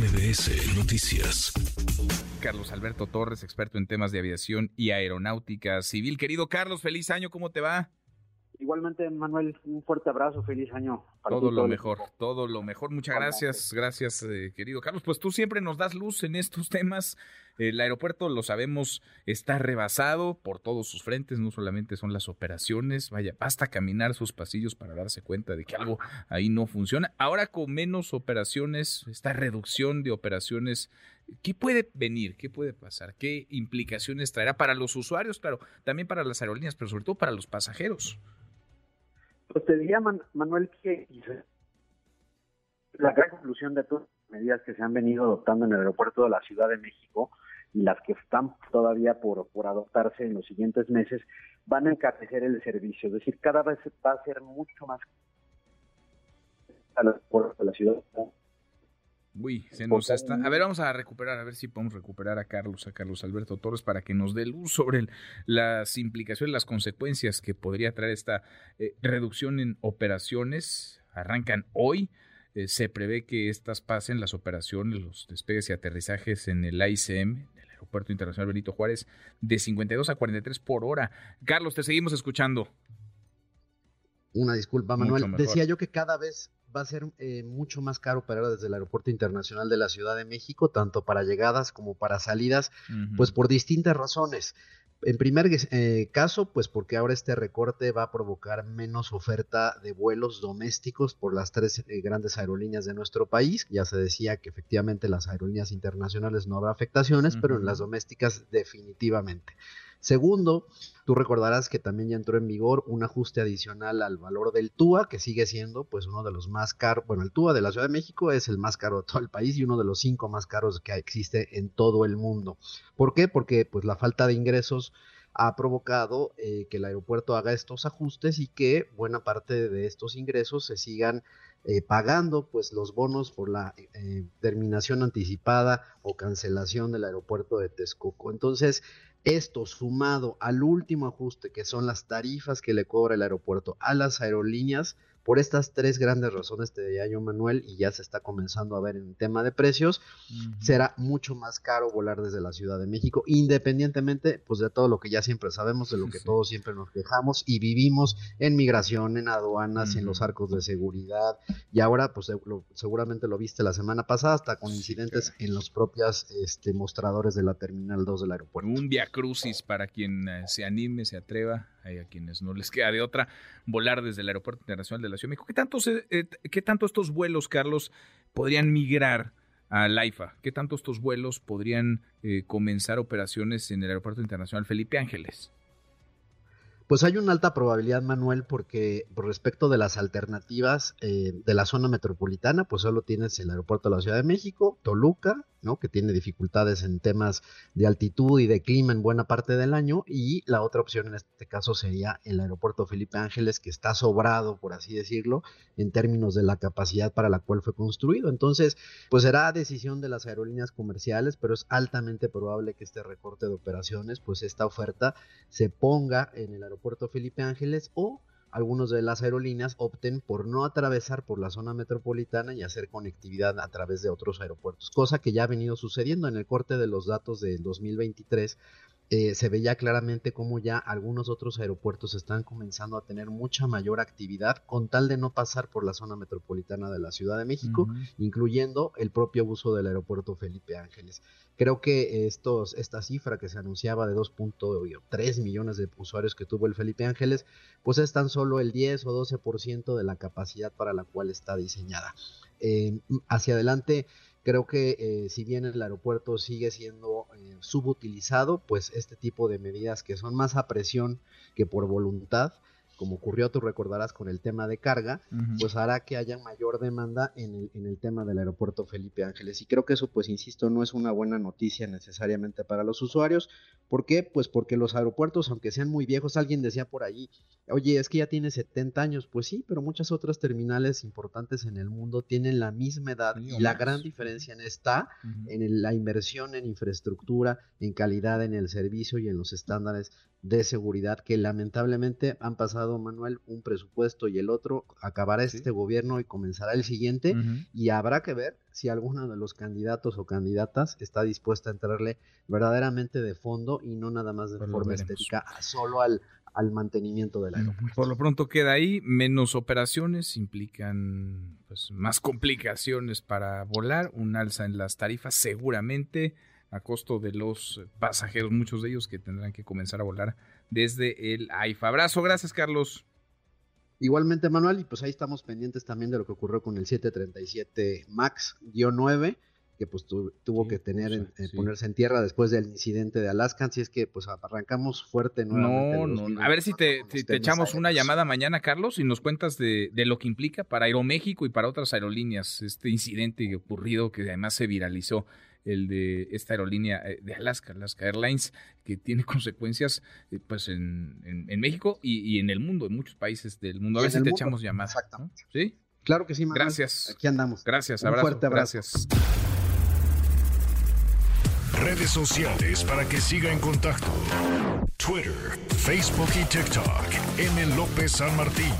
MBS Noticias. Carlos Alberto Torres, experto en temas de aviación y aeronáutica civil. Querido Carlos, feliz año, ¿cómo te va? Igualmente, Manuel, un fuerte abrazo, feliz año. todo lo mejor, todo lo mejor. Muchas gracias, gracias, eh, querido Carlos. Pues tú siempre nos das luz en estos temas. El aeropuerto, lo sabemos, está rebasado por todos sus frentes, no solamente son las operaciones, vaya, basta caminar sus pasillos para darse cuenta de que algo ahí no funciona. Ahora con menos operaciones, esta reducción de operaciones, ¿qué puede venir? ¿Qué puede pasar? ¿Qué implicaciones traerá para los usuarios, claro, también para las aerolíneas, pero sobre todo para los pasajeros? Pues te diría, Manuel, que la gran conclusión de todas las medidas que se han venido adoptando en el aeropuerto de la Ciudad de México y las que están todavía por, por adoptarse en los siguientes meses van a encarecer el servicio. Es decir, cada vez va a ser mucho más a de la ciudad Uy, se nos está. A ver, vamos a recuperar, a ver si podemos recuperar a Carlos, a Carlos Alberto Torres, para que nos dé luz sobre las implicaciones, las consecuencias que podría traer esta eh, reducción en operaciones. Arrancan hoy. Eh, se prevé que estas pasen las operaciones, los despegues y aterrizajes en el ICM, el Aeropuerto Internacional Benito Juárez, de 52 a 43 por hora. Carlos, te seguimos escuchando. Una disculpa, Manuel. Decía yo que cada vez va a ser eh, mucho más caro operar desde el Aeropuerto Internacional de la Ciudad de México, tanto para llegadas como para salidas, pues por distintas razones. En primer eh, caso, pues porque ahora este recorte va a provocar menos oferta de vuelos domésticos por las tres eh, grandes aerolíneas de nuestro país. Ya se decía que efectivamente las aerolíneas internacionales no habrá afectaciones, pero en las domésticas definitivamente. Segundo, tú recordarás que también ya entró en vigor un ajuste adicional al valor del TUA, que sigue siendo pues uno de los más caros, bueno, el TUA de la Ciudad de México es el más caro de todo el país y uno de los cinco más caros que existe en todo el mundo. ¿Por qué? Porque pues la falta de ingresos ha provocado eh, que el aeropuerto haga estos ajustes y que buena parte de estos ingresos se sigan eh, pagando pues los bonos por la eh, terminación anticipada o cancelación del aeropuerto de Texcoco. Entonces, esto sumado al último ajuste que son las tarifas que le cobra el aeropuerto a las aerolíneas, por estas tres grandes razones, te diría yo, Manuel, y ya se está comenzando a ver en el tema de precios, será mucho más caro volar desde la Ciudad de México, independientemente pues de todo lo que ya siempre sabemos, de lo que todos siempre nos quejamos y vivimos en migración, en aduanas, en los arcos de seguridad, y ahora pues seguramente lo viste la semana pasada, hasta con incidentes en los propios este, mostradores de la Terminal 2 del aeropuerto. Un via crucis para quien eh, se anime, se atreva, hay a quienes no les queda de otra, volar desde el Aeropuerto Internacional de la Ciudad de México. ¿Qué tanto, eh, ¿Qué tanto estos vuelos, Carlos, podrían migrar a Laifa? ¿Qué tanto estos vuelos podrían eh, comenzar operaciones en el Aeropuerto Internacional Felipe Ángeles? Pues hay una alta probabilidad, Manuel, porque por respecto de las alternativas eh, de la zona metropolitana, pues solo tienes el aeropuerto de la Ciudad de México, Toluca, ¿no? que tiene dificultades en temas de altitud y de clima en buena parte del año, y la otra opción en este caso sería el aeropuerto Felipe Ángeles, que está sobrado, por así decirlo, en términos de la capacidad para la cual fue construido. Entonces, pues será decisión de las aerolíneas comerciales, pero es altamente probable que este recorte de operaciones, pues esta oferta se ponga en el aeropuerto Puerto Felipe Ángeles o algunos de las aerolíneas opten por no atravesar por la zona metropolitana y hacer conectividad a través de otros aeropuertos, cosa que ya ha venido sucediendo. En el corte de los datos del 2023 eh, se veía claramente como ya algunos otros aeropuertos están comenzando a tener mucha mayor actividad con tal de no pasar por la zona metropolitana de la Ciudad de México, incluyendo el propio uso del aeropuerto Felipe Ángeles. Creo que estos, esta cifra que se anunciaba de 2.3 millones de usuarios que tuvo el Felipe Ángeles, pues es tan solo el 10 o 12% de la capacidad para la cual está diseñada. Eh, hacia adelante, Creo que eh, si bien el aeropuerto sigue siendo eh, subutilizado, pues este tipo de medidas que son más a presión que por voluntad, como ocurrió, tú recordarás, con el tema de carga, pues hará que haya mayor demanda en el, en el tema del aeropuerto Felipe Ángeles. Y creo que eso, pues, insisto, no es una buena noticia necesariamente para los usuarios. ¿Por qué? Pues porque los aeropuertos, aunque sean muy viejos, alguien decía por ahí, oye, es que ya tiene 70 años. Pues sí, pero muchas otras terminales importantes en el mundo tienen la misma edad y la gran diferencia en está en la inversión en infraestructura, en calidad en el servicio y en los estándares de seguridad que lamentablemente han pasado, Manuel, un presupuesto y el otro, acabará este gobierno y comenzará el siguiente y habrá que ver si alguno de los candidatos o candidatas está dispuesta a entrarle verdaderamente de fondo y no nada más de pues forma estética, solo al, al mantenimiento del aeropuerto. Por lo pronto queda ahí, menos operaciones implican pues, más complicaciones para volar, un alza en las tarifas seguramente a costo de los pasajeros, muchos de ellos que tendrán que comenzar a volar desde el AIFA. Abrazo, gracias Carlos. Igualmente Manuel, y pues ahí estamos pendientes también de lo que ocurrió con el 737 MAX-9 que pues tuvo que tener en, ponerse en tierra después del incidente de Alaska, así es que pues arrancamos fuerte nuevamente. No, no, a ver si te, echamos una llamada mañana, Carlos, y nos cuentas de, de, lo que implica para Aeroméxico y para otras aerolíneas este incidente ocurrido que además se viralizó el de esta aerolínea eh, de Alaska, Alaska Airlines, que tiene consecuencias eh, pues en, en, México y, en el mundo, en muchos países del mundo. A ver si te echamos llamada. Exactamente. ¿Sí? Claro que sí, Manuel. Gracias. Aquí andamos. Gracias, abrazo. fuerte abrazo. Gracias. Redes sociales para que siga en contacto: Twitter, Facebook y TikTok. M. López San Martín.